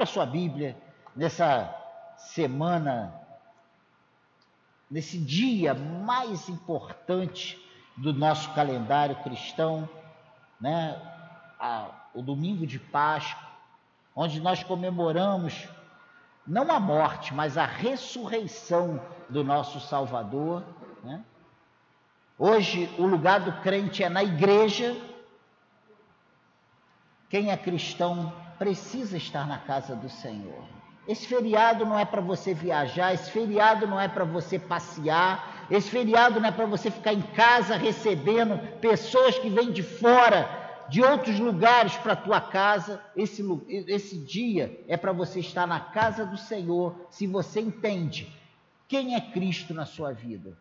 Abra sua Bíblia nessa semana, nesse dia mais importante do nosso calendário cristão, né? O domingo de Páscoa, onde nós comemoramos não a morte, mas a ressurreição do nosso Salvador. Né? Hoje, o lugar do crente é na igreja. Quem é cristão precisa estar na casa do Senhor. Esse feriado não é para você viajar, esse feriado não é para você passear, esse feriado não é para você ficar em casa recebendo pessoas que vêm de fora de outros lugares para a tua casa. Esse, esse dia é para você estar na casa do Senhor, se você entende quem é Cristo na sua vida.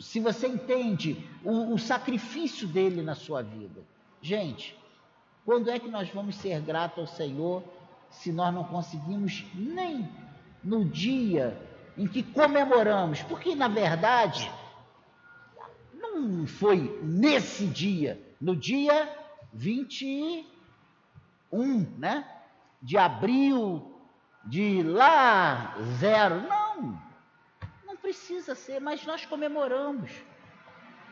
Se você entende o, o sacrifício dele na sua vida. Gente, quando é que nós vamos ser gratos ao Senhor se nós não conseguimos nem no dia em que comemoramos? Porque, na verdade, não foi nesse dia, no dia 21, né? De abril, de lá, zero. Não, não precisa ser, mas nós comemoramos.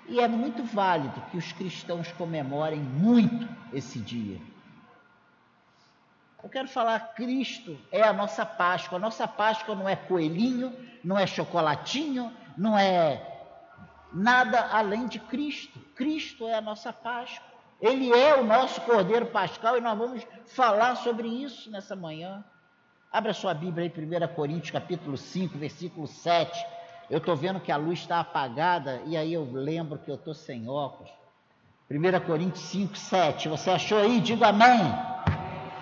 E é muito válido que os cristãos comemorem muito esse dia. Eu quero falar, Cristo é a nossa Páscoa. A nossa Páscoa não é coelhinho, não é chocolatinho, não é nada além de Cristo. Cristo é a nossa Páscoa. Ele é o nosso Cordeiro Pascal e nós vamos falar sobre isso nessa manhã. Abra sua Bíblia aí, 1 Coríntios capítulo 5, versículo 7. Eu estou vendo que a luz está apagada e aí eu lembro que eu estou sem óculos. 1 Coríntios 5, 7. Você achou aí? Diga amém.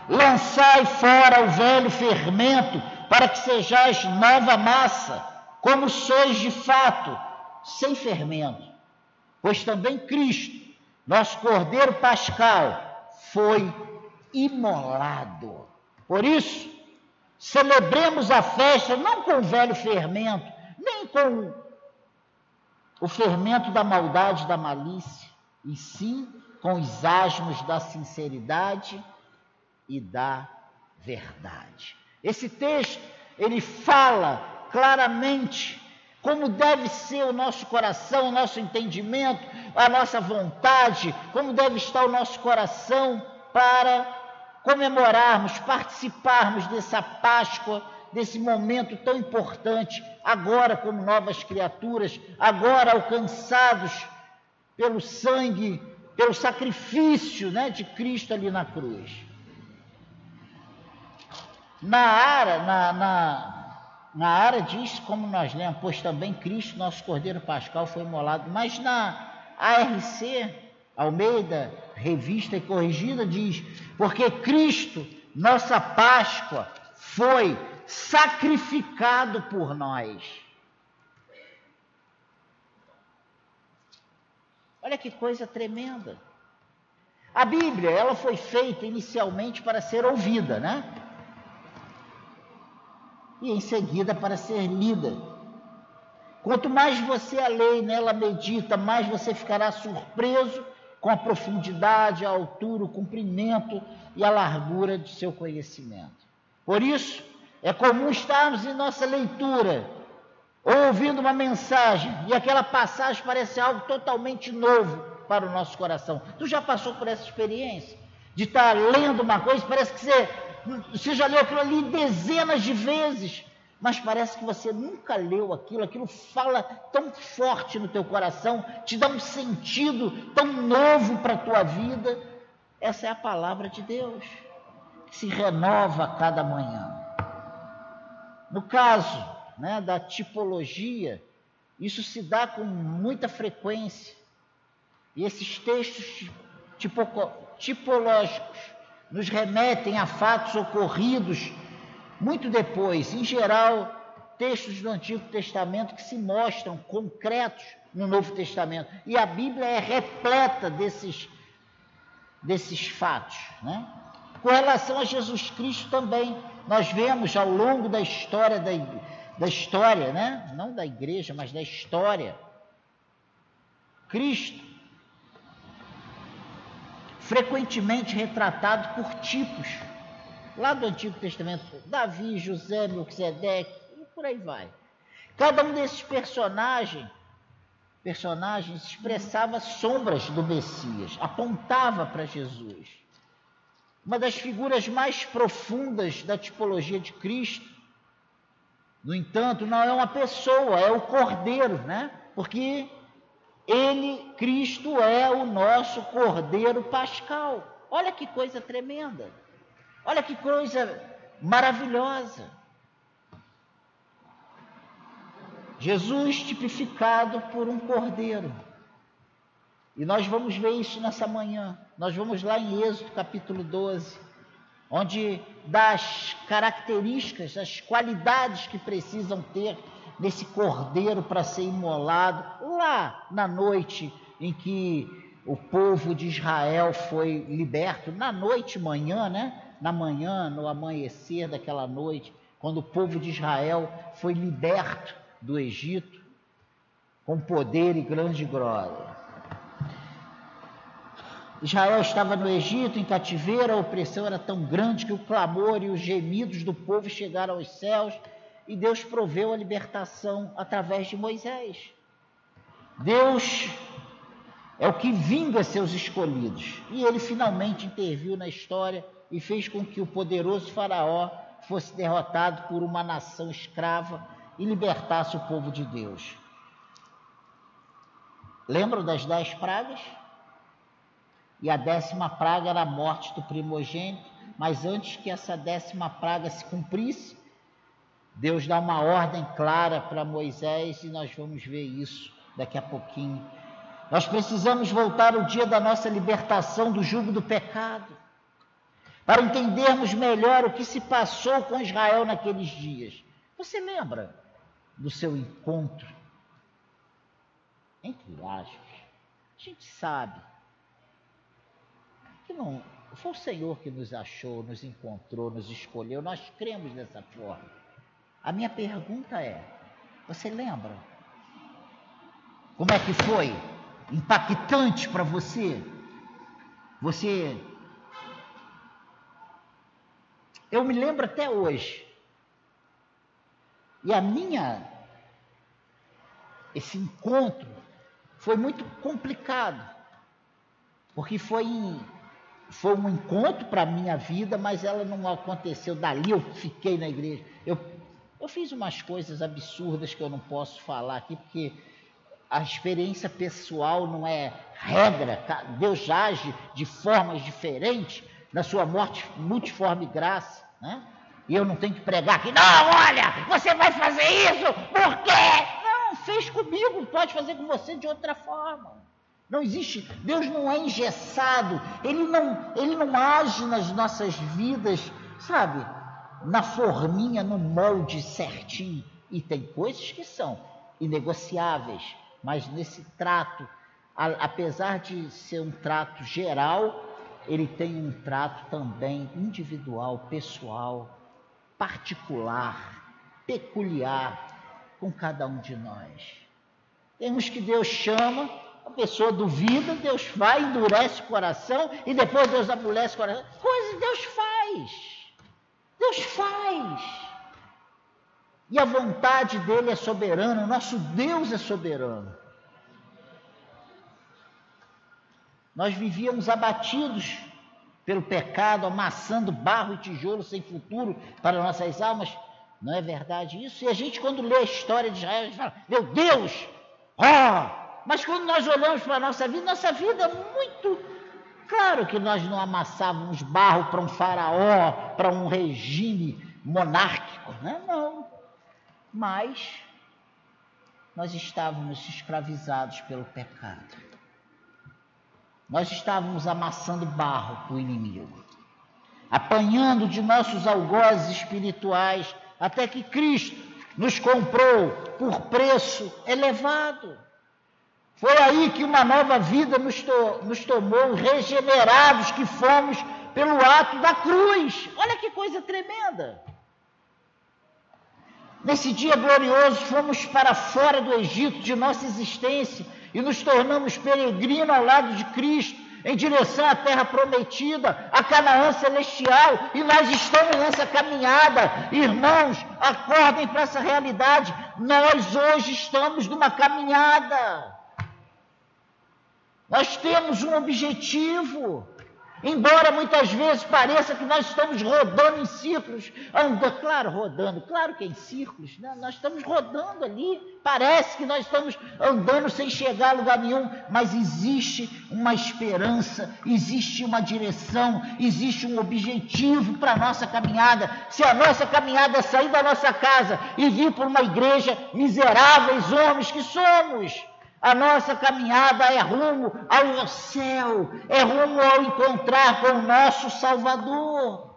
Lançai fora o velho fermento, para que sejais nova massa, como sois de fato, sem fermento. Pois também Cristo nosso Cordeiro Pascal foi imolado. Por isso, celebremos a festa não com o velho fermento, nem com o fermento da maldade, da malícia, e sim com os asmos da sinceridade e da verdade. Esse texto, ele fala claramente como deve ser o nosso coração, o nosso entendimento, a nossa vontade, como deve estar o nosso coração para comemorarmos, participarmos dessa Páscoa, desse momento tão importante, agora como novas criaturas, agora alcançados pelo sangue, pelo sacrifício né, de Cristo ali na cruz. Na ara, na, na na área diz, como nós lemos, pois também Cristo, nosso Cordeiro Pascal, foi imolado. Mas na ARC, Almeida, revista e corrigida, diz, porque Cristo, nossa Páscoa, foi sacrificado por nós. Olha que coisa tremenda. A Bíblia, ela foi feita inicialmente para ser ouvida, né? e em seguida para ser lida. Quanto mais você a lê e nela medita, mais você ficará surpreso com a profundidade, a altura, o comprimento e a largura de seu conhecimento. Por isso, é comum estarmos em nossa leitura ouvindo uma mensagem e aquela passagem parece algo totalmente novo para o nosso coração. Tu já passou por essa experiência de estar lendo uma coisa, parece que você você já leu aquilo ali dezenas de vezes, mas parece que você nunca leu aquilo, aquilo fala tão forte no teu coração, te dá um sentido tão novo para a tua vida. Essa é a palavra de Deus, se renova a cada manhã. No caso né, da tipologia, isso se dá com muita frequência. E esses textos tipo, tipológicos nos remetem a fatos ocorridos muito depois, em geral, textos do Antigo Testamento que se mostram concretos no Novo Testamento. E a Bíblia é repleta desses, desses fatos. Né? Com relação a Jesus Cristo também, nós vemos ao longo da história da, da história, né? não da igreja, mas da história, Cristo frequentemente retratado por tipos. lá do Antigo Testamento, Davi, José, Melquisedeque, e por aí vai. Cada um desses personagens, personagens expressava sombras do Messias, apontava para Jesus. Uma das figuras mais profundas da tipologia de Cristo, no entanto, não é uma pessoa, é o Cordeiro, né? Porque ele, Cristo, é o nosso Cordeiro Pascal. Olha que coisa tremenda. Olha que coisa maravilhosa. Jesus tipificado por um cordeiro. E nós vamos ver isso nessa manhã. Nós vamos lá em Êxodo capítulo 12, onde dá as características, as qualidades que precisam ter nesse cordeiro para ser imolado, lá na noite em que o povo de Israel foi liberto, na noite, manhã, né? Na manhã, no amanhecer daquela noite, quando o povo de Israel foi liberto do Egito com poder e grande glória. Israel estava no Egito, em cativeiro, a opressão era tão grande que o clamor e os gemidos do povo chegaram aos céus e Deus proveu a libertação através de Moisés. Deus é o que vinga seus escolhidos e ele finalmente interviu na história e fez com que o poderoso Faraó fosse derrotado por uma nação escrava e libertasse o povo de Deus. Lembram das dez pragas? E a décima praga era a morte do primogênito, mas antes que essa décima praga se cumprisse, Deus dá uma ordem clara para Moisés e nós vamos ver isso daqui a pouquinho. Nós precisamos voltar ao dia da nossa libertação do jugo do pecado, para entendermos melhor o que se passou com Israel naqueles dias. Você lembra? do seu encontro. Entre aspas, a gente sabe que não foi o Senhor que nos achou, nos encontrou, nos escolheu, nós cremos dessa forma. A minha pergunta é: você lembra? Como é que foi? Impactante para você? Você. Eu me lembro até hoje. E a minha esse encontro foi muito complicado, porque foi, foi um encontro para a minha vida, mas ela não aconteceu dali, eu fiquei na igreja. Eu, eu fiz umas coisas absurdas que eu não posso falar aqui, porque a experiência pessoal não é regra? Deus age de formas diferentes na sua morte, multiforme graça, né? E eu não tenho que pregar aqui, não, olha, você vai fazer isso, por quê? fez comigo, pode fazer com você de outra forma. Não existe, Deus não é engessado, Ele não, Ele não age nas nossas vidas, sabe, na forminha, no molde certinho. E tem coisas que são inegociáveis, mas nesse trato, a, apesar de ser um trato geral, ele tem um trato também individual, pessoal, particular, peculiar, com cada um de nós. Temos que Deus chama, a pessoa duvida, Deus vai, endurece o coração e depois Deus amolece o coração. Coisa Deus faz. Deus faz. E a vontade dele é soberana, nosso Deus é soberano. Nós vivíamos abatidos pelo pecado, amassando barro e tijolo sem futuro para nossas almas. Não é verdade isso? E a gente, quando lê a história de Israel, a gente fala: Meu Deus! Oh! Mas quando nós olhamos para a nossa vida, nossa vida é muito. Claro que nós não amassávamos barro para um faraó, para um regime monárquico, né? não. Mas nós estávamos escravizados pelo pecado. Nós estávamos amassando barro para o inimigo, apanhando de nossos algozes espirituais até que Cristo nos comprou por preço elevado. Foi aí que uma nova vida nos, to nos tomou, regenerados que fomos pelo ato da cruz. Olha que coisa tremenda. Nesse dia glorioso, fomos para fora do Egito de nossa existência e nos tornamos peregrinos ao lado de Cristo, em direção à terra prometida, a Canaã celestial, e nós estamos nessa caminhada. Irmãos, acordem para essa realidade. Nós hoje estamos numa caminhada. Nós temos um objetivo. Embora muitas vezes pareça que nós estamos rodando em círculos, anda, claro, rodando, claro que é em círculos, né? nós estamos rodando ali, parece que nós estamos andando sem chegar a lugar nenhum, mas existe uma esperança, existe uma direção, existe um objetivo para a nossa caminhada. Se a nossa caminhada é sair da nossa casa e vir para uma igreja, miseráveis homens que somos, a nossa caminhada é rumo ao céu, é rumo ao encontrar com o nosso Salvador.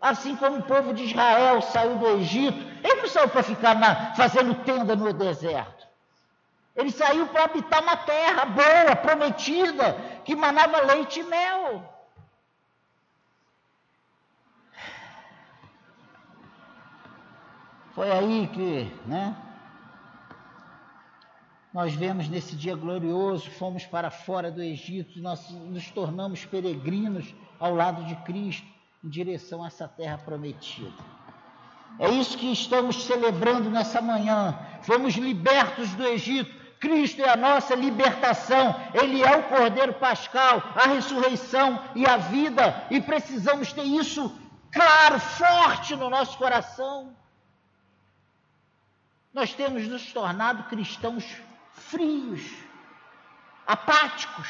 Assim como o povo de Israel saiu do Egito, ele não saiu para ficar na, fazendo tenda no deserto. Ele saiu para habitar na terra boa, prometida, que manava leite e mel. Foi aí que, né? Nós vemos nesse dia glorioso, fomos para fora do Egito, nós nos tornamos peregrinos ao lado de Cristo, em direção a essa terra prometida. É isso que estamos celebrando nessa manhã. Fomos libertos do Egito. Cristo é a nossa libertação. Ele é o Cordeiro Pascal, a ressurreição e a vida. E precisamos ter isso claro, forte no nosso coração. Nós temos nos tornado cristãos frios, apáticos,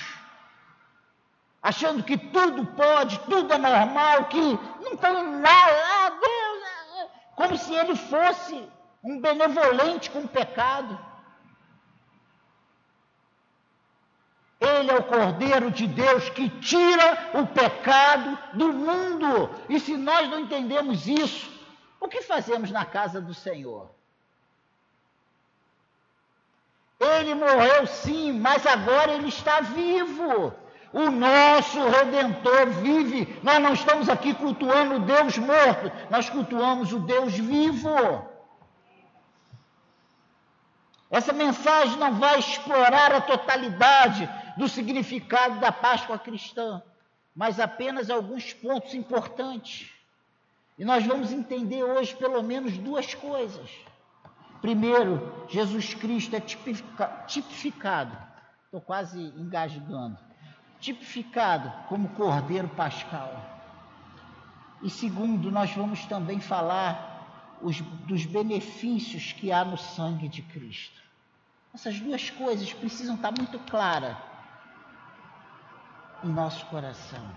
achando que tudo pode, tudo é normal, que não tem nada, ah, Deus, é. como se ele fosse um benevolente com o pecado. Ele é o Cordeiro de Deus que tira o pecado do mundo. E se nós não entendemos isso, o que fazemos na casa do Senhor? Ele morreu sim, mas agora ele está vivo. O nosso redentor vive. Nós não estamos aqui cultuando o Deus morto, nós cultuamos o Deus vivo. Essa mensagem não vai explorar a totalidade do significado da Páscoa cristã, mas apenas alguns pontos importantes. E nós vamos entender hoje pelo menos duas coisas. Primeiro, Jesus Cristo é tipificado, estou quase engasgando, tipificado como Cordeiro Pascal. E segundo, nós vamos também falar os, dos benefícios que há no sangue de Cristo. Essas duas coisas precisam estar muito claras em nosso coração.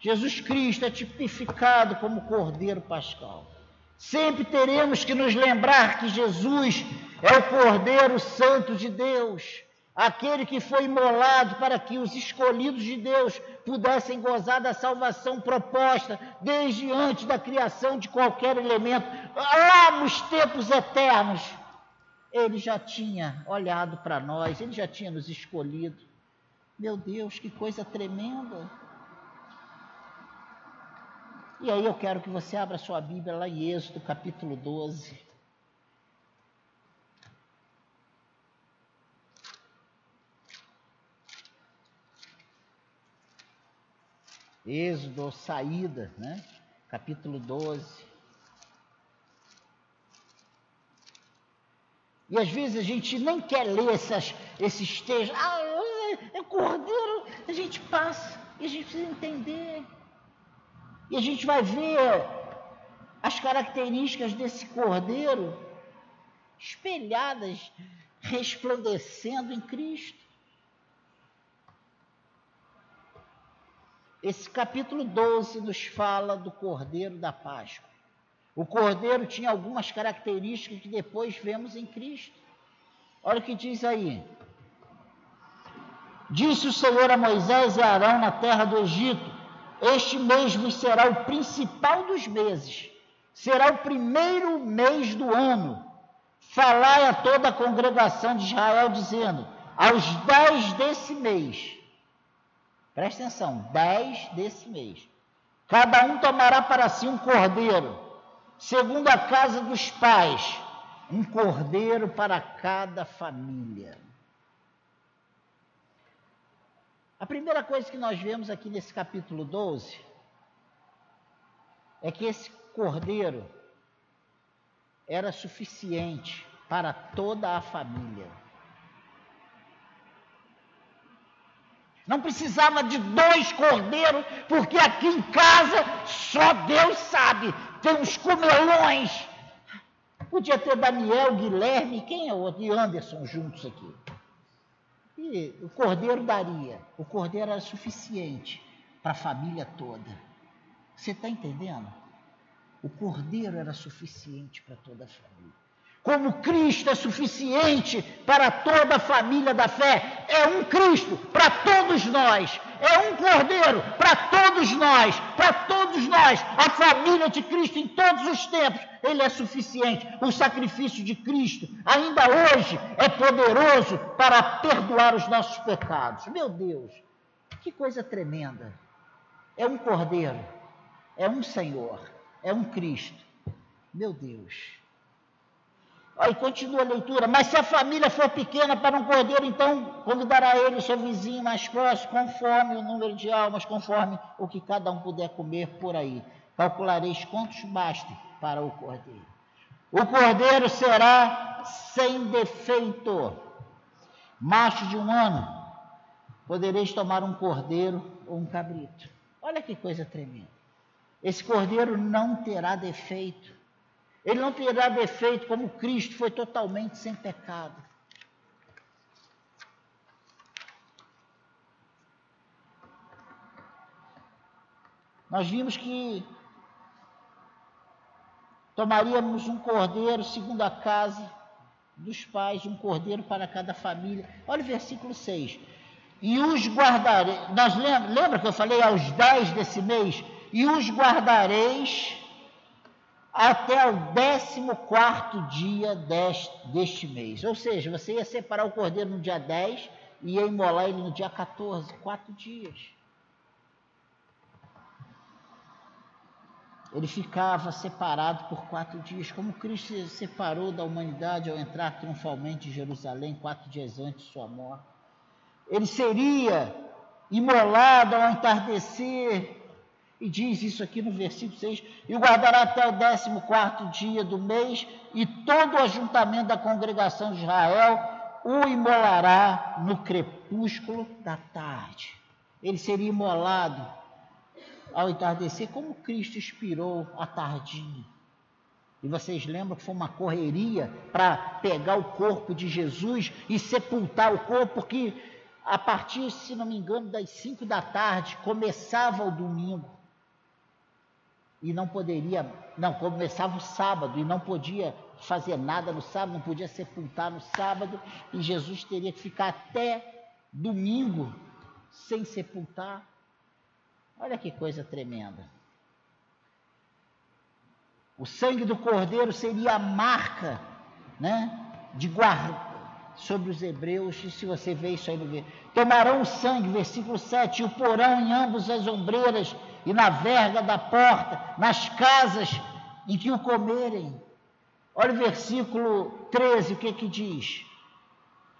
Jesus Cristo é tipificado como Cordeiro Pascal. Sempre teremos que nos lembrar que Jesus é o Cordeiro Santo de Deus, aquele que foi imolado para que os escolhidos de Deus pudessem gozar da salvação proposta desde antes da criação de qualquer elemento, lá nos tempos eternos. Ele já tinha olhado para nós, ele já tinha nos escolhido. Meu Deus, que coisa tremenda! E aí eu quero que você abra sua Bíblia lá em Êxodo, capítulo 12. Êxodo, saída, né? Capítulo 12. E às vezes a gente nem quer ler essas, esses textos. Ah, é, é cordeiro. A gente passa e a gente precisa entender. E a gente vai ver as características desse cordeiro espelhadas, resplandecendo em Cristo. Esse capítulo 12 nos fala do cordeiro da Páscoa. O cordeiro tinha algumas características que depois vemos em Cristo. Olha o que diz aí. Disse o Senhor a Moisés e a Arão na terra do Egito: este mesmo será o principal dos meses, será o primeiro mês do ano. Falai a toda a congregação de Israel, dizendo: aos dez desse mês, presta atenção, dez desse mês, cada um tomará para si um cordeiro, segundo a casa dos pais, um cordeiro para cada família. A primeira coisa que nós vemos aqui nesse capítulo 12 é que esse cordeiro era suficiente para toda a família. Não precisava de dois cordeiros, porque aqui em casa só Deus sabe. Tem uns comelões. Podia ter Daniel, Guilherme, quem é o outro? E Anderson juntos aqui. E o cordeiro daria. O cordeiro era suficiente para a família toda. Você está entendendo? O cordeiro era suficiente para toda a família. Como Cristo é suficiente para toda a família da fé, é um Cristo para todos nós, é um Cordeiro para todos nós, para todos nós, a família de Cristo em todos os tempos, ele é suficiente. O sacrifício de Cristo, ainda hoje, é poderoso para perdoar os nossos pecados. Meu Deus, que coisa tremenda! É um Cordeiro, é um Senhor, é um Cristo. Meu Deus. Aí continua a leitura. Mas se a família for pequena para um cordeiro, então convidará ele o seu vizinho mais próximo, conforme o número de almas, conforme o que cada um puder comer por aí. Calculareis quantos bastem para o cordeiro. O cordeiro será sem defeito. Macho de um ano, podereis tomar um cordeiro ou um cabrito. Olha que coisa tremenda. Esse cordeiro não terá defeito. Ele não terá defeito, como Cristo foi totalmente sem pecado. Nós vimos que tomaríamos um cordeiro segundo a casa dos pais, um cordeiro para cada família. Olha o versículo 6. E os guardarei, nós lembra, lembra que eu falei aos 10 desse mês? E os guardareis até o 14 dia deste, mês. Ou seja, você ia separar o cordeiro no dia 10 e ia imolar ele no dia 14, quatro dias. Ele ficava separado por quatro dias, como Cristo se separou da humanidade ao entrar triunfalmente em Jerusalém quatro dias antes de sua morte. Ele seria imolado ao entardecer e diz isso aqui no versículo 6: E o guardará até o décimo quarto dia do mês, e todo o ajuntamento da congregação de Israel o imolará no crepúsculo da tarde. Ele seria imolado ao entardecer, como Cristo expirou à tardinha. E vocês lembram que foi uma correria para pegar o corpo de Jesus e sepultar o corpo, porque a partir, se não me engano, das cinco da tarde começava o domingo e não poderia, não, começava o sábado e não podia fazer nada no sábado, não podia sepultar no sábado, e Jesus teria que ficar até domingo sem sepultar. Olha que coisa tremenda. O sangue do cordeiro seria a marca, né, de guarda sobre os hebreus, e se você vê isso aí no tomarão o sangue, versículo 7, e o porão em ambas as ombreiras e na verga da porta, nas casas em que o comerem. Olha o versículo 13, o que que diz?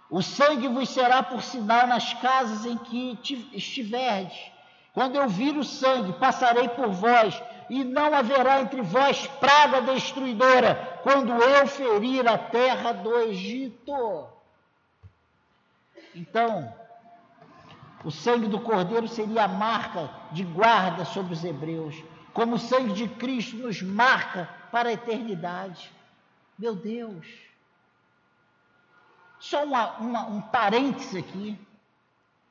O sangue vos será por sinal nas casas em que estiverdes. Quando eu vir o sangue, passarei por vós, e não haverá entre vós praga destruidora, quando eu ferir a terra do Egito. Então, o sangue do Cordeiro seria a marca de guarda sobre os hebreus, como o sangue de Cristo nos marca para a eternidade. Meu Deus! Só uma, uma, um parêntese aqui.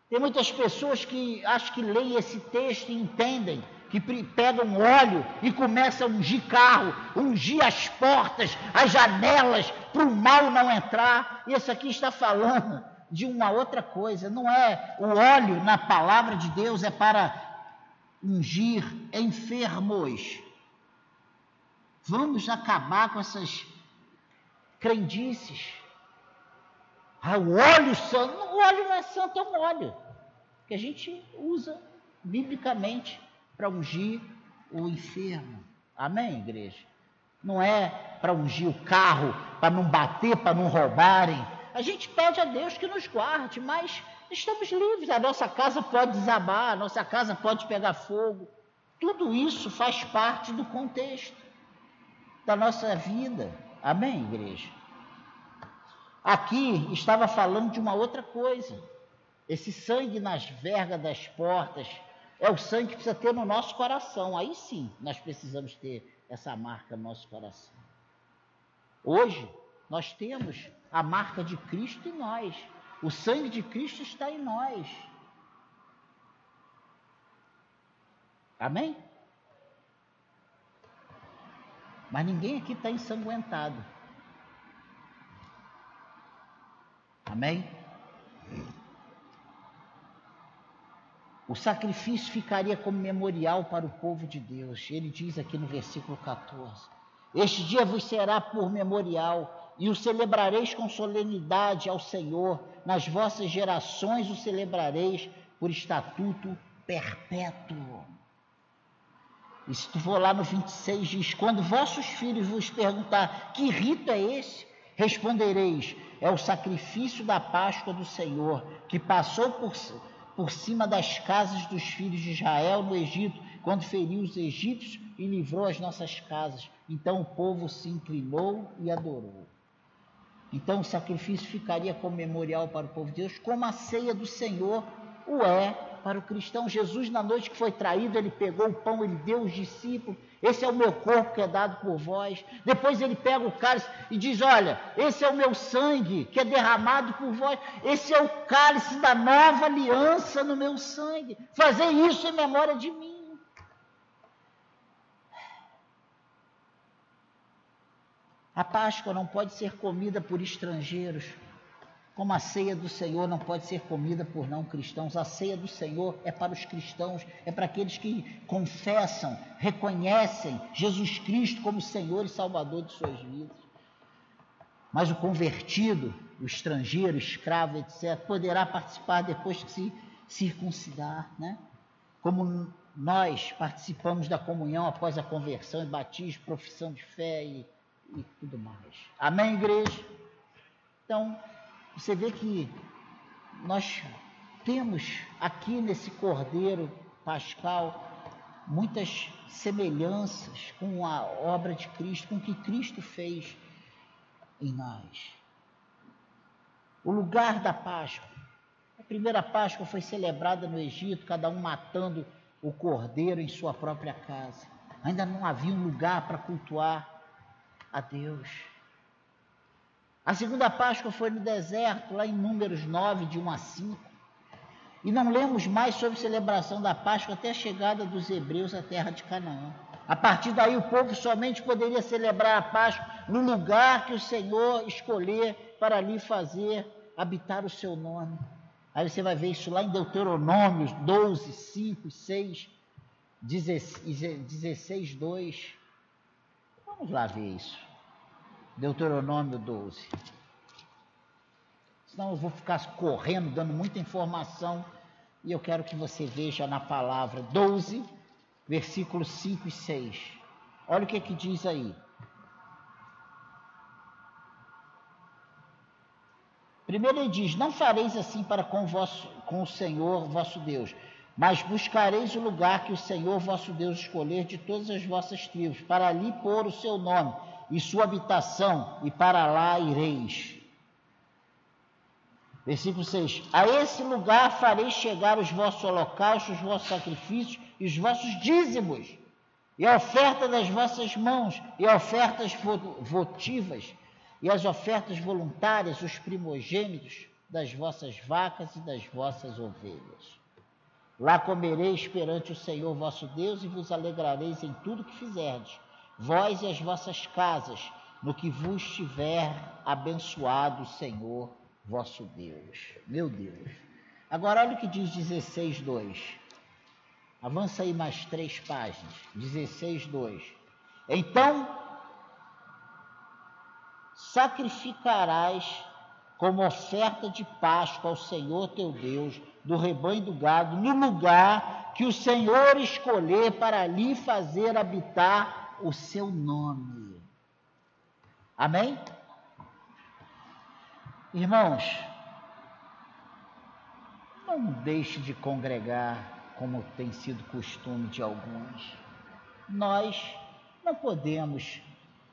Tem muitas pessoas que acho que leem esse texto e entendem que pegam óleo e começam a ungir carro, ungir as portas, as janelas, para o mal não entrar. E isso aqui está falando de uma outra coisa. Não é o óleo na palavra de Deus é para ungir enfermos. Vamos acabar com essas crendices. Ah, o óleo santo. O óleo não é santo, é um óleo que a gente usa biblicamente para ungir o enfermo. Amém, igreja? Não é para ungir o carro, para não bater, para não roubarem a gente pede a Deus que nos guarde, mas estamos livres. A nossa casa pode desabar, a nossa casa pode pegar fogo. Tudo isso faz parte do contexto da nossa vida. Amém, igreja? Aqui estava falando de uma outra coisa. Esse sangue nas vergas das portas é o sangue que precisa ter no nosso coração. Aí sim nós precisamos ter essa marca no nosso coração. Hoje nós temos a marca de Cristo em nós. O sangue de Cristo está em nós. Amém? Mas ninguém aqui está ensanguentado. Amém? O sacrifício ficaria como memorial para o povo de Deus. Ele diz aqui no versículo 14: Este dia vos será por memorial, e o celebrareis com solenidade ao Senhor. Nas vossas gerações o celebrareis por estatuto perpétuo. E se tu for lá no 26, diz: Quando vossos filhos vos perguntar que rito é esse, respondereis: É o sacrifício da Páscoa do Senhor, que passou por por cima das casas dos filhos de Israel no Egito, quando feriu os egípcios e livrou as nossas casas. Então o povo se inclinou e adorou. Então o sacrifício ficaria como memorial para o povo de Deus, como a ceia do Senhor o é para o cristão. Jesus, na noite que foi traído, ele pegou o pão, ele deu aos discípulos. Esse é o meu corpo que é dado por vós. Depois ele pega o cálice e diz: Olha, esse é o meu sangue que é derramado por vós. Esse é o cálice da nova aliança no meu sangue. Fazer isso em memória de mim. A Páscoa não pode ser comida por estrangeiros como a ceia do Senhor não pode ser comida por não cristãos, a ceia do Senhor é para os cristãos, é para aqueles que confessam, reconhecem Jesus Cristo como Senhor e Salvador de suas vidas. Mas o convertido, o estrangeiro, escravo, etc., poderá participar depois que se circuncidar, né? Como nós participamos da comunhão após a conversão e batismo, profissão de fé e, e tudo mais. Amém, igreja? Então, você vê que nós temos aqui nesse Cordeiro Pascal muitas semelhanças com a obra de Cristo, com o que Cristo fez em nós. O lugar da Páscoa. A primeira Páscoa foi celebrada no Egito, cada um matando o cordeiro em sua própria casa. Ainda não havia um lugar para cultuar a Deus. A segunda Páscoa foi no deserto, lá em Números 9, de 1 a 5. E não lemos mais sobre celebração da Páscoa até a chegada dos hebreus à terra de Canaã. A partir daí, o povo somente poderia celebrar a Páscoa no lugar que o Senhor escolher para ali fazer habitar o seu nome. Aí você vai ver isso lá em Deuteronômio 12, 5, 6, 16, 2. Vamos lá ver isso. Deuteronômio 12. Senão eu vou ficar correndo, dando muita informação, e eu quero que você veja na palavra 12, versículos 5 e 6. Olha o que, é que diz aí. Primeiro ele diz: Não fareis assim para com, vosso, com o Senhor vosso Deus, mas buscareis o lugar que o Senhor vosso Deus escolher de todas as vossas tribos, para ali pôr o seu nome e sua habitação, e para lá ireis. Versículo 6: A esse lugar farei chegar os vossos holocaustos, os vossos sacrifícios e os vossos dízimos, e a oferta das vossas mãos, e ofertas votivas, e as ofertas voluntárias, os primogênitos das vossas vacas e das vossas ovelhas. Lá comereis perante o Senhor vosso Deus e vos alegrareis em tudo que fizerdes vós e as vossas casas, no que vos tiver abençoado o Senhor vosso Deus. Meu Deus. Agora olha o que diz 16, 2. Avança aí mais três páginas. 16, 2. Então sacrificarás como oferta de Páscoa ao Senhor teu Deus, do rebanho do gado, no lugar que o Senhor escolher para ali fazer habitar o seu nome. Amém? Irmãos, não deixe de congregar como tem sido costume de alguns. Nós não podemos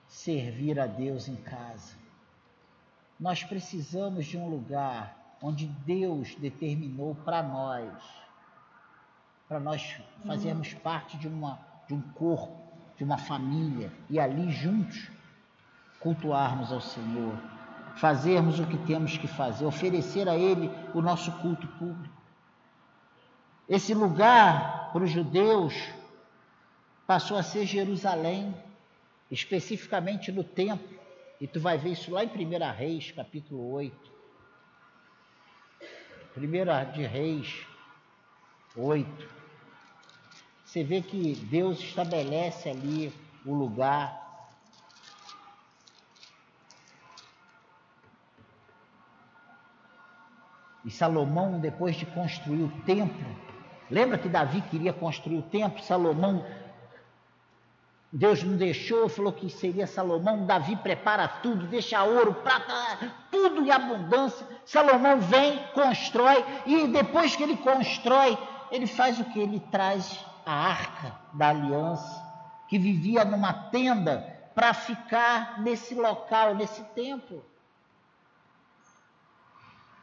servir a Deus em casa. Nós precisamos de um lugar onde Deus determinou para nós, para nós fazermos parte de, uma, de um corpo, de uma família, e ali juntos cultuarmos ao Senhor, fazermos o que temos que fazer, oferecer a Ele o nosso culto público. Esse lugar para os judeus passou a ser Jerusalém, especificamente no templo, e tu vai ver isso lá em 1 Reis, capítulo 8. 1 de Reis 8. Você vê que Deus estabelece ali o lugar E Salomão, depois de construir o templo, lembra que Davi queria construir o templo? Salomão, Deus não deixou, falou que seria Salomão. Davi prepara tudo, deixa ouro, prata, tudo em abundância. Salomão vem, constrói, e depois que ele constrói, ele faz o que? Ele traz a arca da aliança, que vivia numa tenda para ficar nesse local, nesse templo.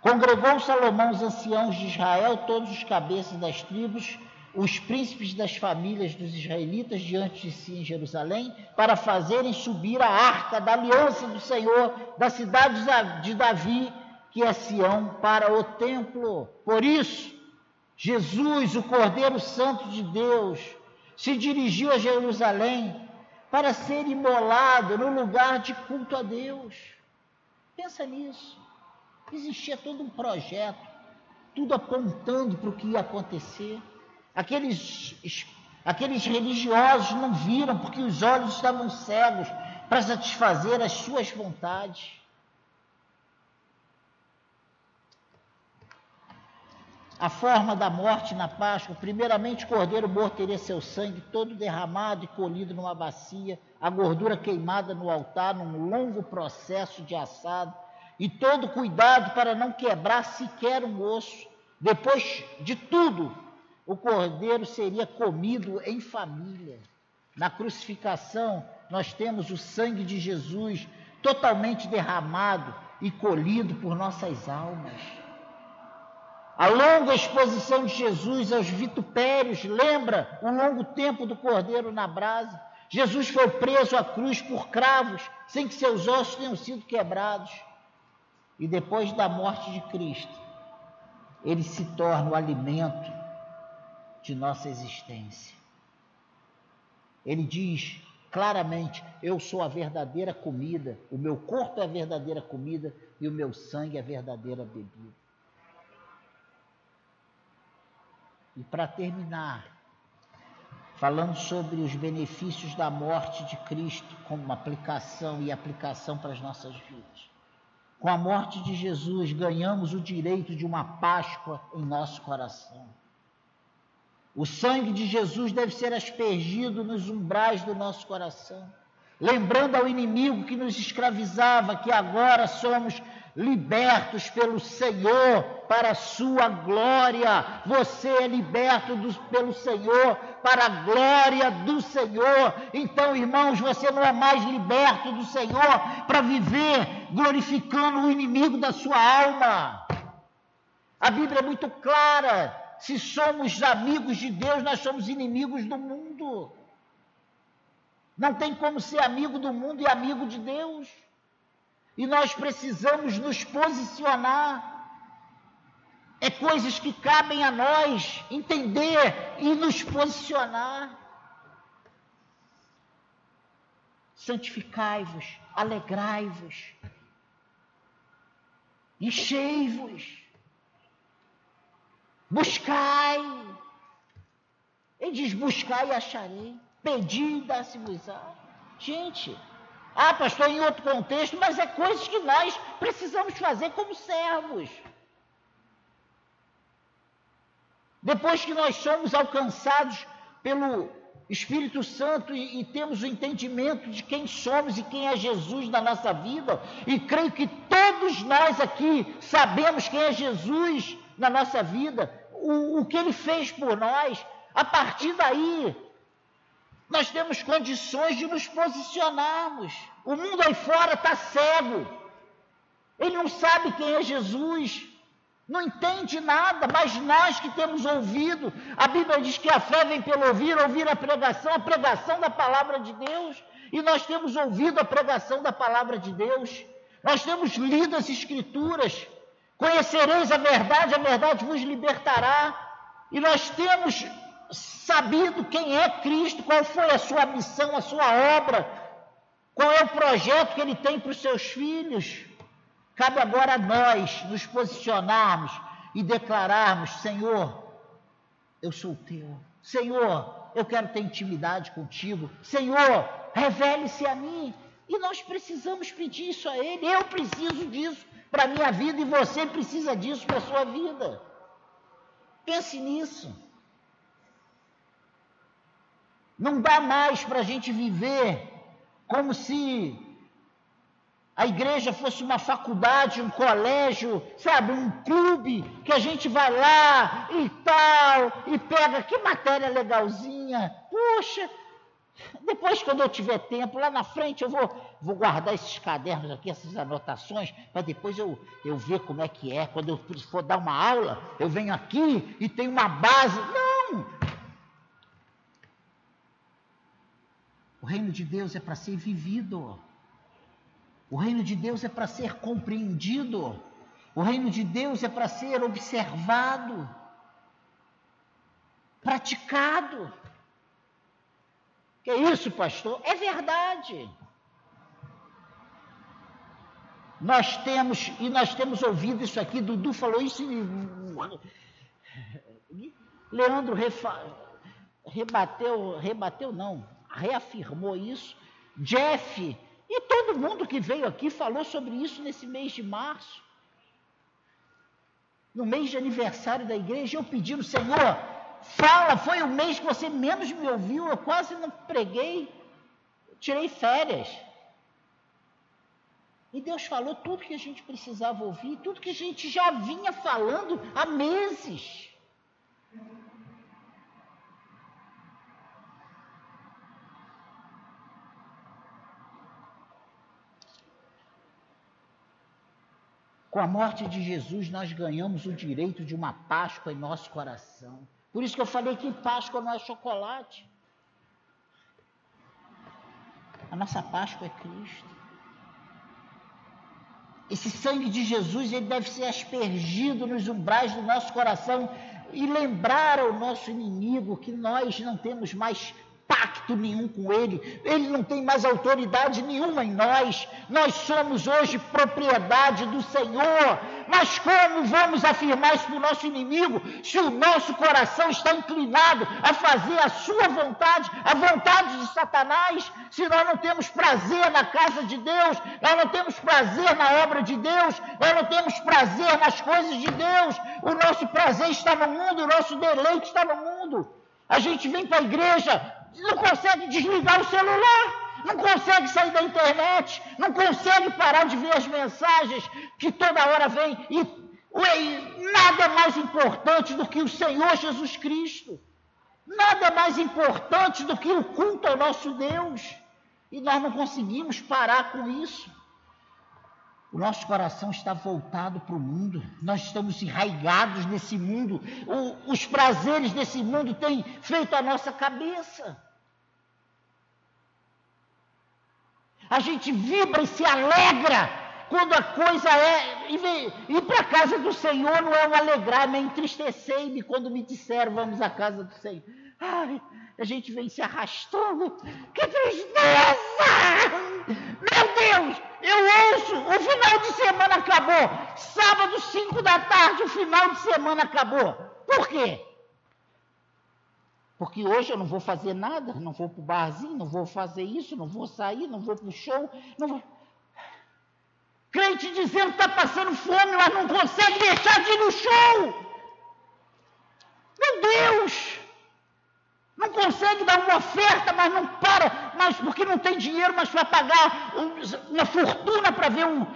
Congregou Salomão os anciãos de Israel, todos os cabeças das tribos, os príncipes das famílias dos israelitas diante de si em Jerusalém, para fazerem subir a arca da aliança do Senhor da cidade de Davi, que é Sião, para o templo. Por isso, Jesus, o Cordeiro Santo de Deus, se dirigiu a Jerusalém para ser imolado no lugar de culto a Deus. Pensa nisso. Existia todo um projeto, tudo apontando para o que ia acontecer. Aqueles, aqueles religiosos não viram porque os olhos estavam cegos para satisfazer as suas vontades. A forma da morte na Páscoa, primeiramente o cordeiro morto teria seu sangue todo derramado e colhido numa bacia, a gordura queimada no altar, num longo processo de assado, e todo cuidado para não quebrar sequer um osso. Depois de tudo, o cordeiro seria comido em família. Na crucificação, nós temos o sangue de Jesus totalmente derramado e colhido por nossas almas. A longa exposição de Jesus aos vitupérios lembra o longo tempo do cordeiro na brasa. Jesus foi preso à cruz por cravos, sem que seus ossos tenham sido quebrados. E depois da morte de Cristo, ele se torna o alimento de nossa existência. Ele diz claramente: Eu sou a verdadeira comida, o meu corpo é a verdadeira comida e o meu sangue é a verdadeira bebida. E para terminar, falando sobre os benefícios da morte de Cristo como aplicação e aplicação para as nossas vidas. Com a morte de Jesus, ganhamos o direito de uma Páscoa em nosso coração. O sangue de Jesus deve ser aspergido nos umbrais do nosso coração, lembrando ao inimigo que nos escravizava que agora somos libertos pelo Senhor para a sua glória. Você é liberto do, pelo Senhor para a glória do Senhor. Então, irmãos, você não é mais liberto do Senhor para viver glorificando o inimigo da sua alma. A Bíblia é muito clara. Se somos amigos de Deus, nós somos inimigos do mundo. Não tem como ser amigo do mundo e amigo de Deus. E nós precisamos nos posicionar. É coisas que cabem a nós entender e nos posicionar. Santificai-vos, alegrai-vos, enchei-vos, buscai. Ele diz: buscai e acharei, pedi e dá-se-vos-á. Gente, ah, pastor, em outro contexto, mas é coisas que nós precisamos fazer como servos. Depois que nós somos alcançados pelo Espírito Santo e, e, temos o entendimento de quem somos e quem é Jesus na nossa vida, e creio que todos nós aqui sabemos quem é Jesus, na nossa vida, o, o que Ele fez por nós. A partir daí, nós temos condições de nos posicionarmos. O mundo aí fora está cego. Ele não sabe quem é Jesus. Não entende nada, mas nós que temos ouvido, a Bíblia diz que a fé vem pelo ouvir, ouvir a pregação, a pregação da palavra de Deus, e nós temos ouvido a pregação da palavra de Deus, nós temos lido as Escrituras, conhecereis a verdade, a verdade vos libertará, e nós temos sabido quem é Cristo, qual foi a sua missão, a sua obra, qual é o projeto que ele tem para os seus filhos. Cabe agora a nós nos posicionarmos e declararmos: Senhor, eu sou teu. Senhor, eu quero ter intimidade contigo. Senhor, revele-se a mim. E nós precisamos pedir isso a Ele. Eu preciso disso para a minha vida e você precisa disso para a sua vida. Pense nisso. Não dá mais para a gente viver como se a igreja fosse uma faculdade, um colégio, sabe, um clube, que a gente vai lá e tal, e pega, que matéria legalzinha. Puxa, depois, quando eu tiver tempo, lá na frente, eu vou, vou guardar esses cadernos aqui, essas anotações, para depois eu, eu ver como é que é. Quando eu for dar uma aula, eu venho aqui e tenho uma base. Não! O reino de Deus é para ser vivido. O reino de Deus é para ser compreendido. O reino de Deus é para ser observado, praticado. Que é isso, pastor? É verdade. Nós temos, e nós temos ouvido isso aqui, Dudu falou isso, e Leandro refa, rebateu, rebateu não, reafirmou isso. Jeff e todo mundo que veio aqui falou sobre isso nesse mês de março. No mês de aniversário da igreja, eu pedi no Senhor, fala, foi o mês que você menos me ouviu, eu quase não preguei, tirei férias. E Deus falou tudo que a gente precisava ouvir, tudo que a gente já vinha falando há meses. Com a morte de Jesus, nós ganhamos o direito de uma Páscoa em nosso coração. Por isso que eu falei que Páscoa não é chocolate. A nossa Páscoa é Cristo. Esse sangue de Jesus ele deve ser aspergido nos umbrais do nosso coração e lembrar ao nosso inimigo que nós não temos mais pacto nenhum com Ele, Ele não tem mais autoridade nenhuma em nós, nós somos hoje propriedade do Senhor, mas como vamos afirmar isso para o nosso inimigo se o nosso coração está inclinado a fazer a sua vontade, a vontade de Satanás, se nós não temos prazer na casa de Deus, nós não temos prazer na obra de Deus, nós não temos prazer nas coisas de Deus, o nosso prazer está no mundo, o nosso deleite está no mundo. A gente vem para a igreja não consegue desligar o celular, não consegue sair da internet, não consegue parar de ver as mensagens que toda hora vem. E ué, nada mais importante do que o Senhor Jesus Cristo. Nada mais importante do que o culto ao nosso Deus. E nós não conseguimos parar com isso. O nosso coração está voltado para o mundo, nós estamos enraigados nesse mundo, o, os prazeres desse mundo têm feito a nossa cabeça. A gente vibra e se alegra quando a coisa é. Ir para a casa do Senhor não é um alegrar, me entristecer-me quando me disseram vamos à casa do Senhor. Ai, a gente vem se arrastando. Que tristeza! Deus, eu ouço, o final de semana acabou. Sábado, 5 da tarde, o final de semana acabou. Por quê? Porque hoje eu não vou fazer nada, não vou para o barzinho, não vou fazer isso, não vou sair, não vou para o show, não vou. Crente dizendo que está passando fome, mas não consegue deixar de ir no show. Meu Deus! Não consegue dar uma oferta, mas não para, mas porque não tem dinheiro, mas para pagar uma fortuna para ver um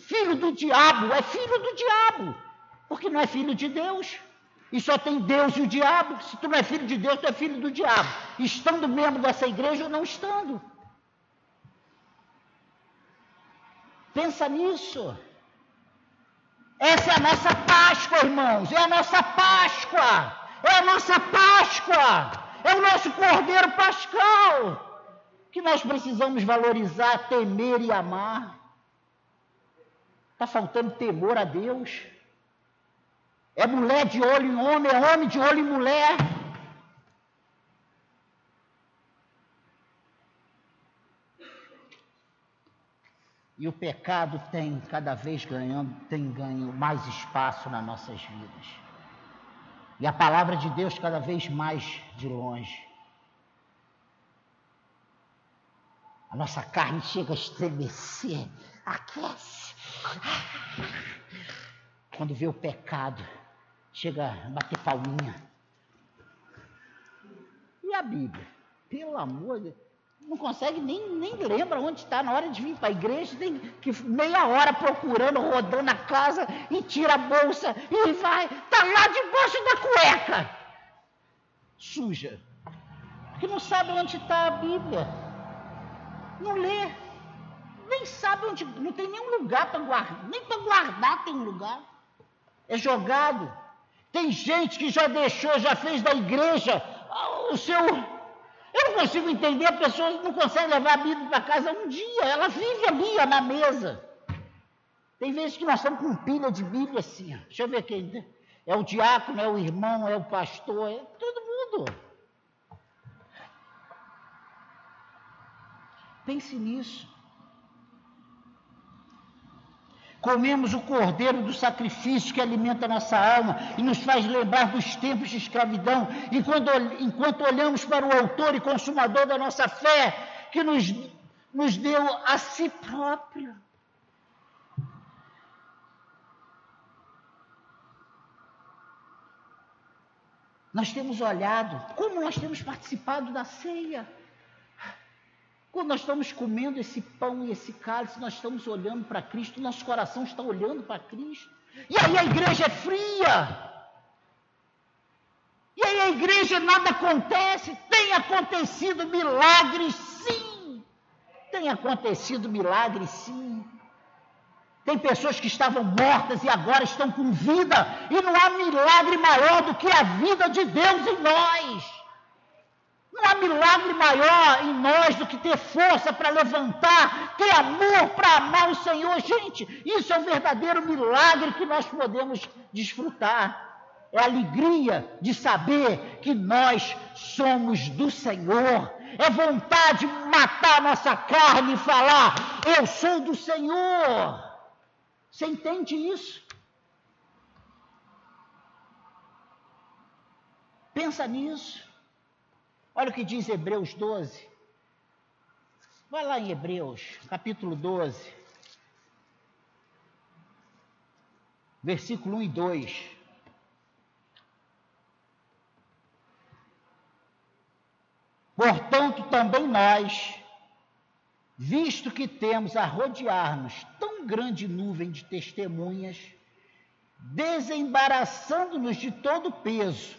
filho do diabo, é filho do diabo. Porque não é filho de Deus. E só tem Deus e o diabo. Se tu não é filho de Deus, tu é filho do diabo. Estando membro dessa igreja ou não estando. Pensa nisso. Essa é a nossa Páscoa, irmãos. É a nossa Páscoa. É a nossa Páscoa. É o nosso Cordeiro Pascal. Que nós precisamos valorizar, temer e amar. Está faltando temor a Deus. É mulher de olho em homem, é homem de olho em mulher. E o pecado tem cada vez ganhando, tem ganho mais espaço nas nossas vidas. E a palavra de Deus cada vez mais de longe. A nossa carne chega a estremecer, aquece. Quando vê o pecado, chega a bater palminha. E a Bíblia? Pelo amor de Deus não consegue nem, nem lembra onde está na hora de vir para a igreja, tem que meia hora procurando, rodando a casa e tira a bolsa e vai, está lá debaixo da cueca, suja, porque não sabe onde está a Bíblia, não lê, nem sabe onde, não tem nenhum lugar para guardar, nem para guardar tem um lugar, é jogado. Tem gente que já deixou, já fez da igreja o seu eu não consigo entender, a pessoa não consegue levar a Bíblia para casa um dia, ela vive ali ó, na mesa. Tem vezes que nós estamos com pilha de Bíblia assim, ó. deixa eu ver quem. É o diácono, é o irmão, é o pastor, é todo mundo. Pense nisso. Comemos o cordeiro do sacrifício que alimenta nossa alma e nos faz lembrar dos tempos de escravidão. E quando, enquanto olhamos para o autor e consumador da nossa fé, que nos, nos deu a si próprio. Nós temos olhado, como nós temos participado da ceia. Quando nós estamos comendo esse pão e esse cálice, nós estamos olhando para Cristo, nosso coração está olhando para Cristo. E aí a igreja é fria. E aí a igreja nada acontece. Tem acontecido milagres, sim. Tem acontecido milagres, sim. Tem pessoas que estavam mortas e agora estão com vida. E não há milagre maior do que a vida de Deus em nós. Não há milagre maior em nós do que ter força para levantar, ter amor para amar o Senhor. Gente, isso é um verdadeiro milagre que nós podemos desfrutar. É a alegria de saber que nós somos do Senhor. É vontade de matar a nossa carne e falar: Eu sou do Senhor. Você entende isso? Pensa nisso. Olha o que diz Hebreus 12. Vai lá em Hebreus, capítulo 12, versículo 1 e 2. Portanto, também nós, visto que temos a rodear-nos tão grande nuvem de testemunhas, desembaraçando-nos de todo peso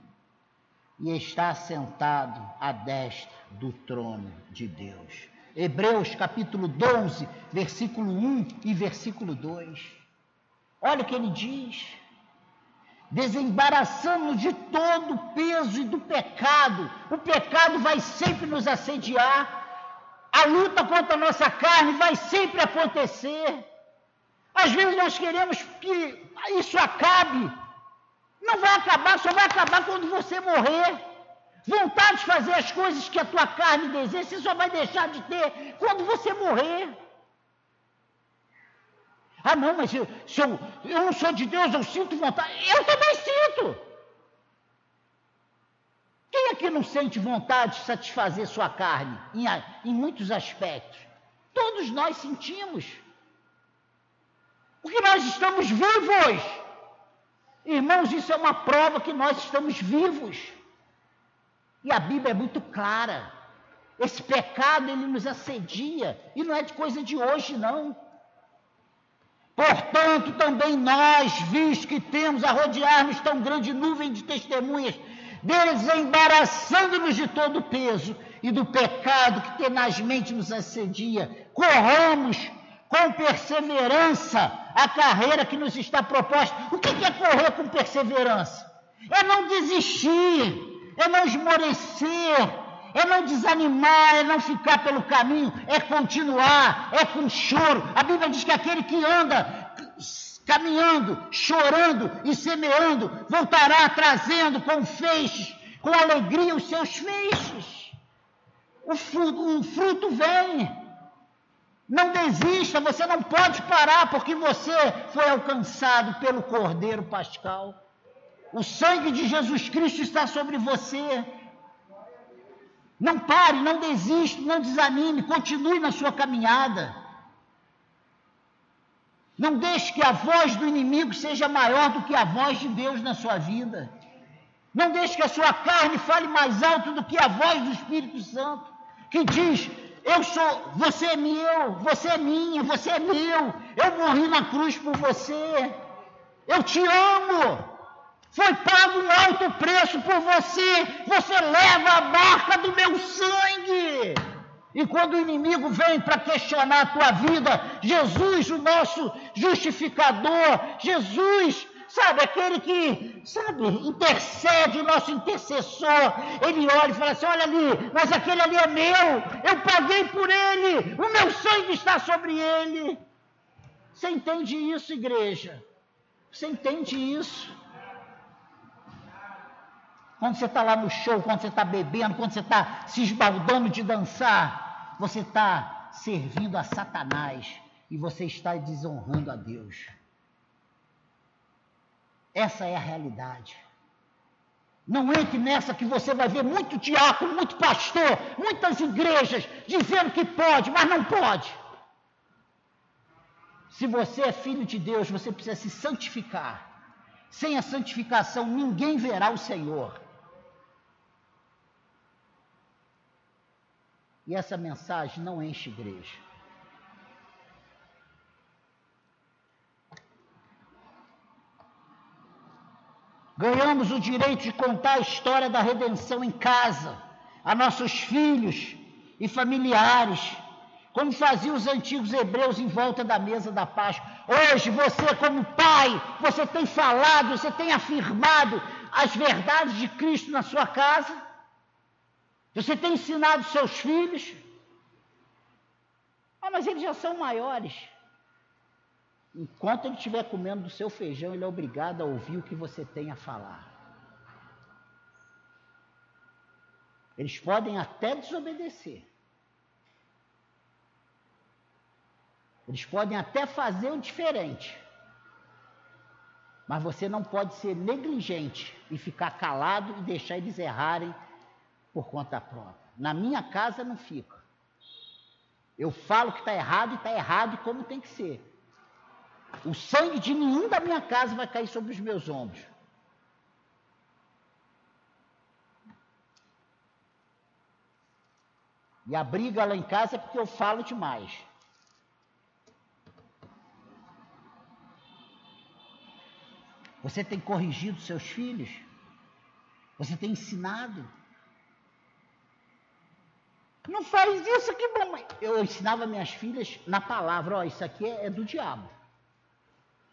e está sentado à destra do trono de Deus. Hebreus capítulo 12, versículo 1 e versículo 2. Olha o que ele diz. Desembaraçando de todo o peso e do pecado. O pecado vai sempre nos assediar. A luta contra a nossa carne vai sempre acontecer. Às vezes nós queremos que isso acabe, não vai acabar, só vai acabar quando você morrer. Vontade de fazer as coisas que a tua carne deseja, você só vai deixar de ter quando você morrer. Ah, não, mas eu, se eu, eu não sou de Deus, eu sinto vontade. Eu também sinto. Que que não sente vontade de satisfazer sua carne? Em, em muitos aspectos. Todos nós sentimos. Porque nós estamos vivos. Irmãos, isso é uma prova que nós estamos vivos. E a Bíblia é muito clara. Esse pecado, ele nos assedia. E não é de coisa de hoje, não. Portanto, também nós, visto que temos a rodear-nos tão grande nuvem de testemunhas, desembaraçando-nos de todo o peso e do pecado que tenazmente nos assedia, corramos com perseverança a carreira que nos está proposta. O que é correr com perseverança? É não desistir, é não esmorecer, é não desanimar, é não ficar pelo caminho, é continuar, é com choro. A Bíblia diz que aquele que anda caminhando, chorando e semeando, voltará trazendo com feixes, com alegria os seus feixes. O fruto, o fruto vem. Não desista, você não pode parar, porque você foi alcançado pelo Cordeiro Pascal. O sangue de Jesus Cristo está sobre você. Não pare, não desista, não desanime, continue na sua caminhada. Não deixe que a voz do inimigo seja maior do que a voz de Deus na sua vida. Não deixe que a sua carne fale mais alto do que a voz do Espírito Santo, que diz: Eu sou, você é meu, você é minha, você é meu, eu morri na cruz por você, eu te amo. Foi pago um alto preço por você. Você leva a marca do meu sangue. E quando o inimigo vem para questionar a tua vida, Jesus, o nosso justificador, Jesus, sabe, aquele que, sabe, intercede, o nosso intercessor, ele olha e fala assim: olha ali, mas aquele ali é meu, eu paguei por ele, o meu sangue está sobre ele. Você entende isso, igreja? Você entende isso? Quando você está lá no show, quando você está bebendo, quando você está se esbaldando de dançar, você está servindo a Satanás e você está desonrando a Deus. Essa é a realidade. Não entre nessa que você vai ver muito diácono, muito pastor, muitas igrejas dizendo que pode, mas não pode. Se você é filho de Deus, você precisa se santificar. Sem a santificação, ninguém verá o Senhor. E essa mensagem não enche igreja. Ganhamos o direito de contar a história da redenção em casa, a nossos filhos e familiares, como faziam os antigos hebreus em volta da mesa da Páscoa. Hoje, você, como pai, você tem falado, você tem afirmado as verdades de Cristo na sua casa. Você tem ensinado seus filhos? Ah, mas eles já são maiores. Enquanto ele estiver comendo do seu feijão, ele é obrigado a ouvir o que você tem a falar. Eles podem até desobedecer. Eles podem até fazer o diferente. Mas você não pode ser negligente e ficar calado e deixar eles errarem por conta própria. Na minha casa não fica. Eu falo que está errado e está errado como tem que ser. O sangue de nenhum da minha casa vai cair sobre os meus ombros. E a briga lá em casa é porque eu falo demais. Você tem corrigido seus filhos? Você tem ensinado? Não faz isso, que bom. Eu ensinava minhas filhas na palavra, ó, isso aqui é do diabo.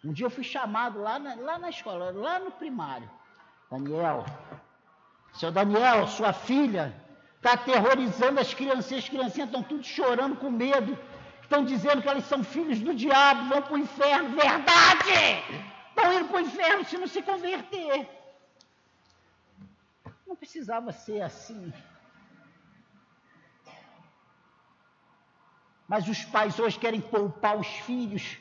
Um dia eu fui chamado lá na, lá na escola, lá no primário. Daniel, seu Daniel, sua filha está aterrorizando as crianças. As criancinhas estão tudo chorando com medo. Estão dizendo que elas são filhos do diabo, vão para o inferno. Verdade! Estão indo para o inferno se não se converter. Não precisava ser assim. Mas os pais hoje querem poupar os filhos.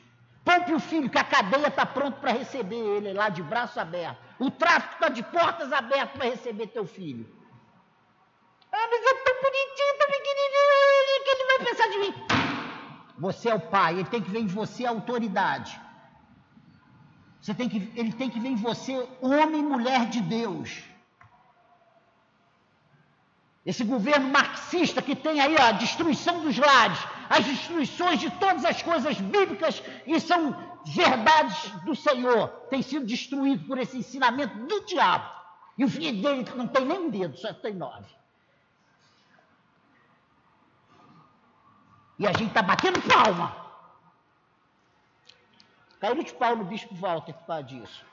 Poupe o filho, que a cadeia está pronto para receber ele lá de braço aberto. O tráfico está de portas abertas para receber teu filho. Ah, mas é tão bonitinho, tão pequenininho, que ele vai pensar de mim? Você é o pai, ele tem que ver em você a autoridade. Você tem que, ele tem que ver em você homem e mulher de Deus. Esse governo marxista que tem aí a destruição dos lares, as destruições de todas as coisas bíblicas e são verdades do Senhor, tem sido destruído por esse ensinamento do diabo. E o filho dele não tem nem um dedo, só tem nove. E a gente está batendo palma. Caiu de pau no bispo Walter por causa disso.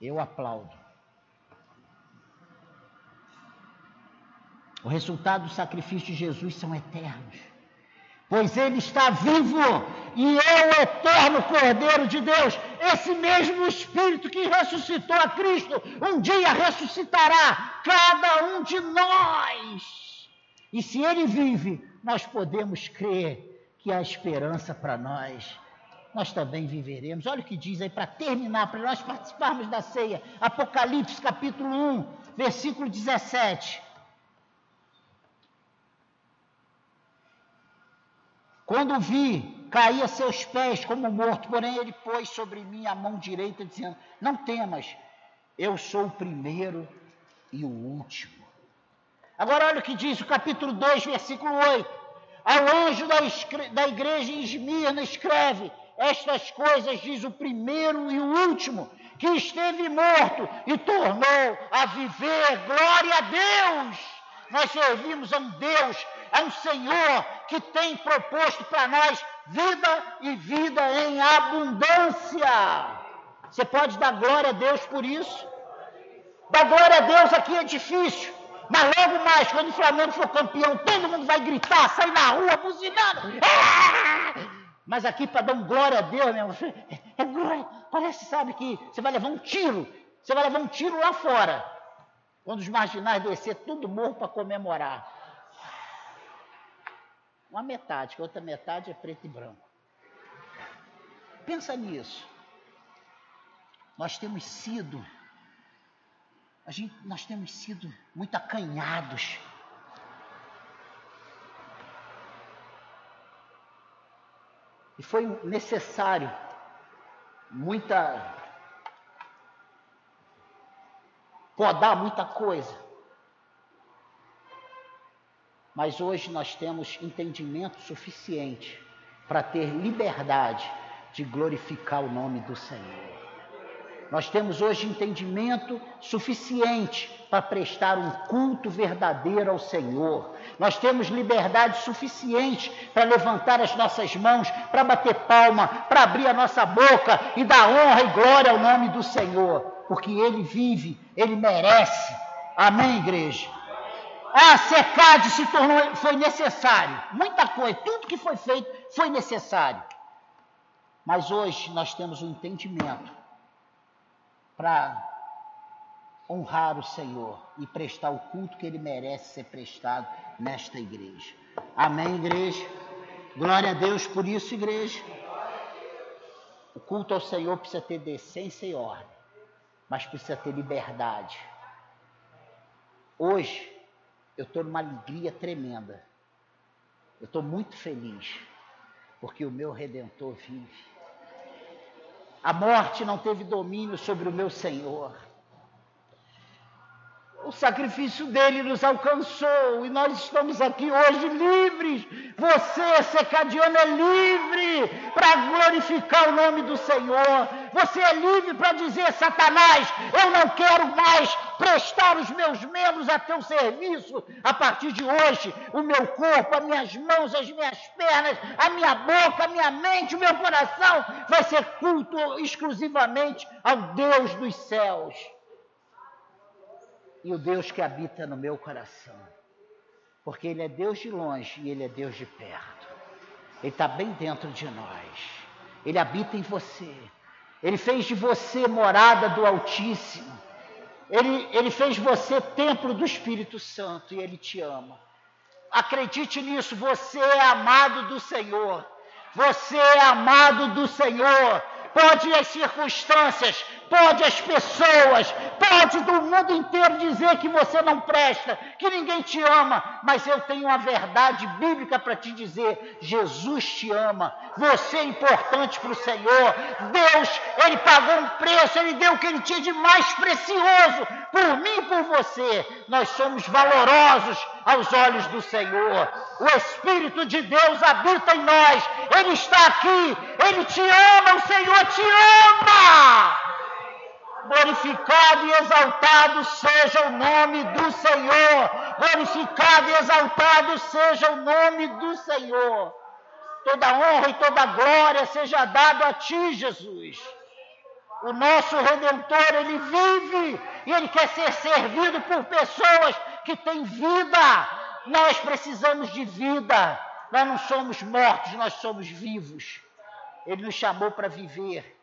Eu aplaudo. O resultado do sacrifício de Jesus são eternos pois ele está vivo e é o eterno Cordeiro de Deus. Esse mesmo Espírito que ressuscitou a Cristo, um dia ressuscitará cada um de nós. E se ele vive, nós podemos crer que há esperança para nós. Nós também viveremos. Olha o que diz aí para terminar, para nós participarmos da ceia. Apocalipse capítulo 1, versículo 17. Quando vi, caí a seus pés como morto, porém ele pôs sobre mim a mão direita, dizendo: Não temas, eu sou o primeiro e o último. Agora olha o que diz o capítulo 2, versículo 8. Ao anjo da, da igreja em Esmirna escreve: Estas coisas diz o primeiro e o último, que esteve morto e tornou a viver. Glória a Deus! Nós servimos a um Deus é um Senhor que tem proposto para nós vida e vida em abundância. Você pode dar glória a Deus por isso? Dar glória a Deus aqui é difícil. Mas logo mais, quando o Flamengo for campeão, todo mundo vai gritar, sair na rua buzinando. Ah! Mas aqui para dar um glória a Deus, meu irmão, é glória. Parece, sabe, que você vai levar um tiro. Você vai levar um tiro lá fora. Quando os marginais descer, tudo morro para comemorar. Uma metade, que a outra metade é preto e branco. Pensa nisso. Nós temos sido, a gente, nós temos sido muito acanhados. E foi necessário muita podar muita coisa mas hoje nós temos entendimento suficiente para ter liberdade de glorificar o nome do Senhor. Nós temos hoje entendimento suficiente para prestar um culto verdadeiro ao Senhor. Nós temos liberdade suficiente para levantar as nossas mãos, para bater palma, para abrir a nossa boca e dar honra e glória ao nome do Senhor, porque Ele vive, Ele merece. Amém, igreja? A secade se tornou, foi necessário. Muita coisa, tudo que foi feito foi necessário. Mas hoje nós temos um entendimento para honrar o Senhor e prestar o culto que ele merece ser prestado nesta igreja. Amém, igreja? Glória a Deus por isso, igreja. O culto ao Senhor precisa ter decência e ordem, mas precisa ter liberdade. Hoje, eu estou numa alegria tremenda. Eu estou muito feliz, porque o meu redentor vive. A morte não teve domínio sobre o meu Senhor. O sacrifício dele nos alcançou e nós estamos aqui hoje livres. Você, secadiano, é livre para glorificar o nome do Senhor. Você é livre para dizer, Satanás, eu não quero mais prestar os meus membros a teu serviço. A partir de hoje, o meu corpo, as minhas mãos, as minhas pernas, a minha boca, a minha mente, o meu coração vai ser culto exclusivamente ao Deus dos céus e o Deus que habita no meu coração. Porque Ele é Deus de longe e Ele é Deus de perto. Ele está bem dentro de nós. Ele habita em você. Ele fez de você morada do Altíssimo. Ele, ele fez você templo do Espírito Santo e Ele te ama. Acredite nisso, você é amado do Senhor. Você é amado do Senhor pode as circunstâncias, pode as pessoas, pode do mundo inteiro dizer que você não presta, que ninguém te ama, mas eu tenho uma verdade bíblica para te dizer: Jesus te ama, você é importante para o Senhor. Deus, Ele pagou um preço, Ele deu o que Ele tinha de mais precioso por mim e por você. Nós somos valorosos aos olhos do Senhor. O Espírito de Deus habita em nós, Ele está aqui, Ele te ama, o Senhor te ama glorificado e exaltado seja o nome do Senhor. Glorificado e exaltado seja o nome do Senhor. Toda honra e toda glória seja dado a ti, Jesus. O nosso redentor, ele vive e ele quer ser servido por pessoas que têm vida. Nós precisamos de vida. Nós não somos mortos, nós somos vivos. Ele nos chamou para viver.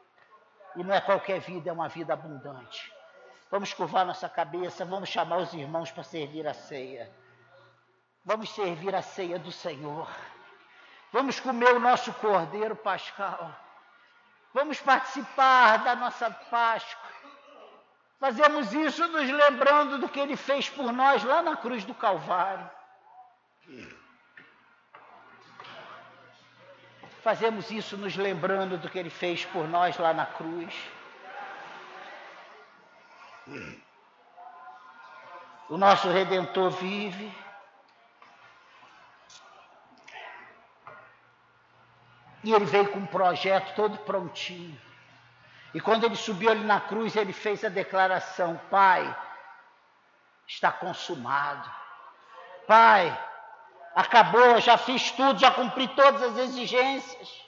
E não é qualquer vida, é uma vida abundante. Vamos curvar nossa cabeça, vamos chamar os irmãos para servir a ceia. Vamos servir a ceia do Senhor. Vamos comer o nosso cordeiro pascal. Vamos participar da nossa Páscoa. Fazemos isso nos lembrando do que ele fez por nós lá na cruz do Calvário. Fazemos isso nos lembrando do que ele fez por nós lá na cruz. O nosso redentor vive. E ele veio com um projeto todo prontinho. E quando ele subiu ali na cruz, ele fez a declaração: Pai, está consumado. Pai, acabou, já fiz tudo, já cumpri todas as exigências.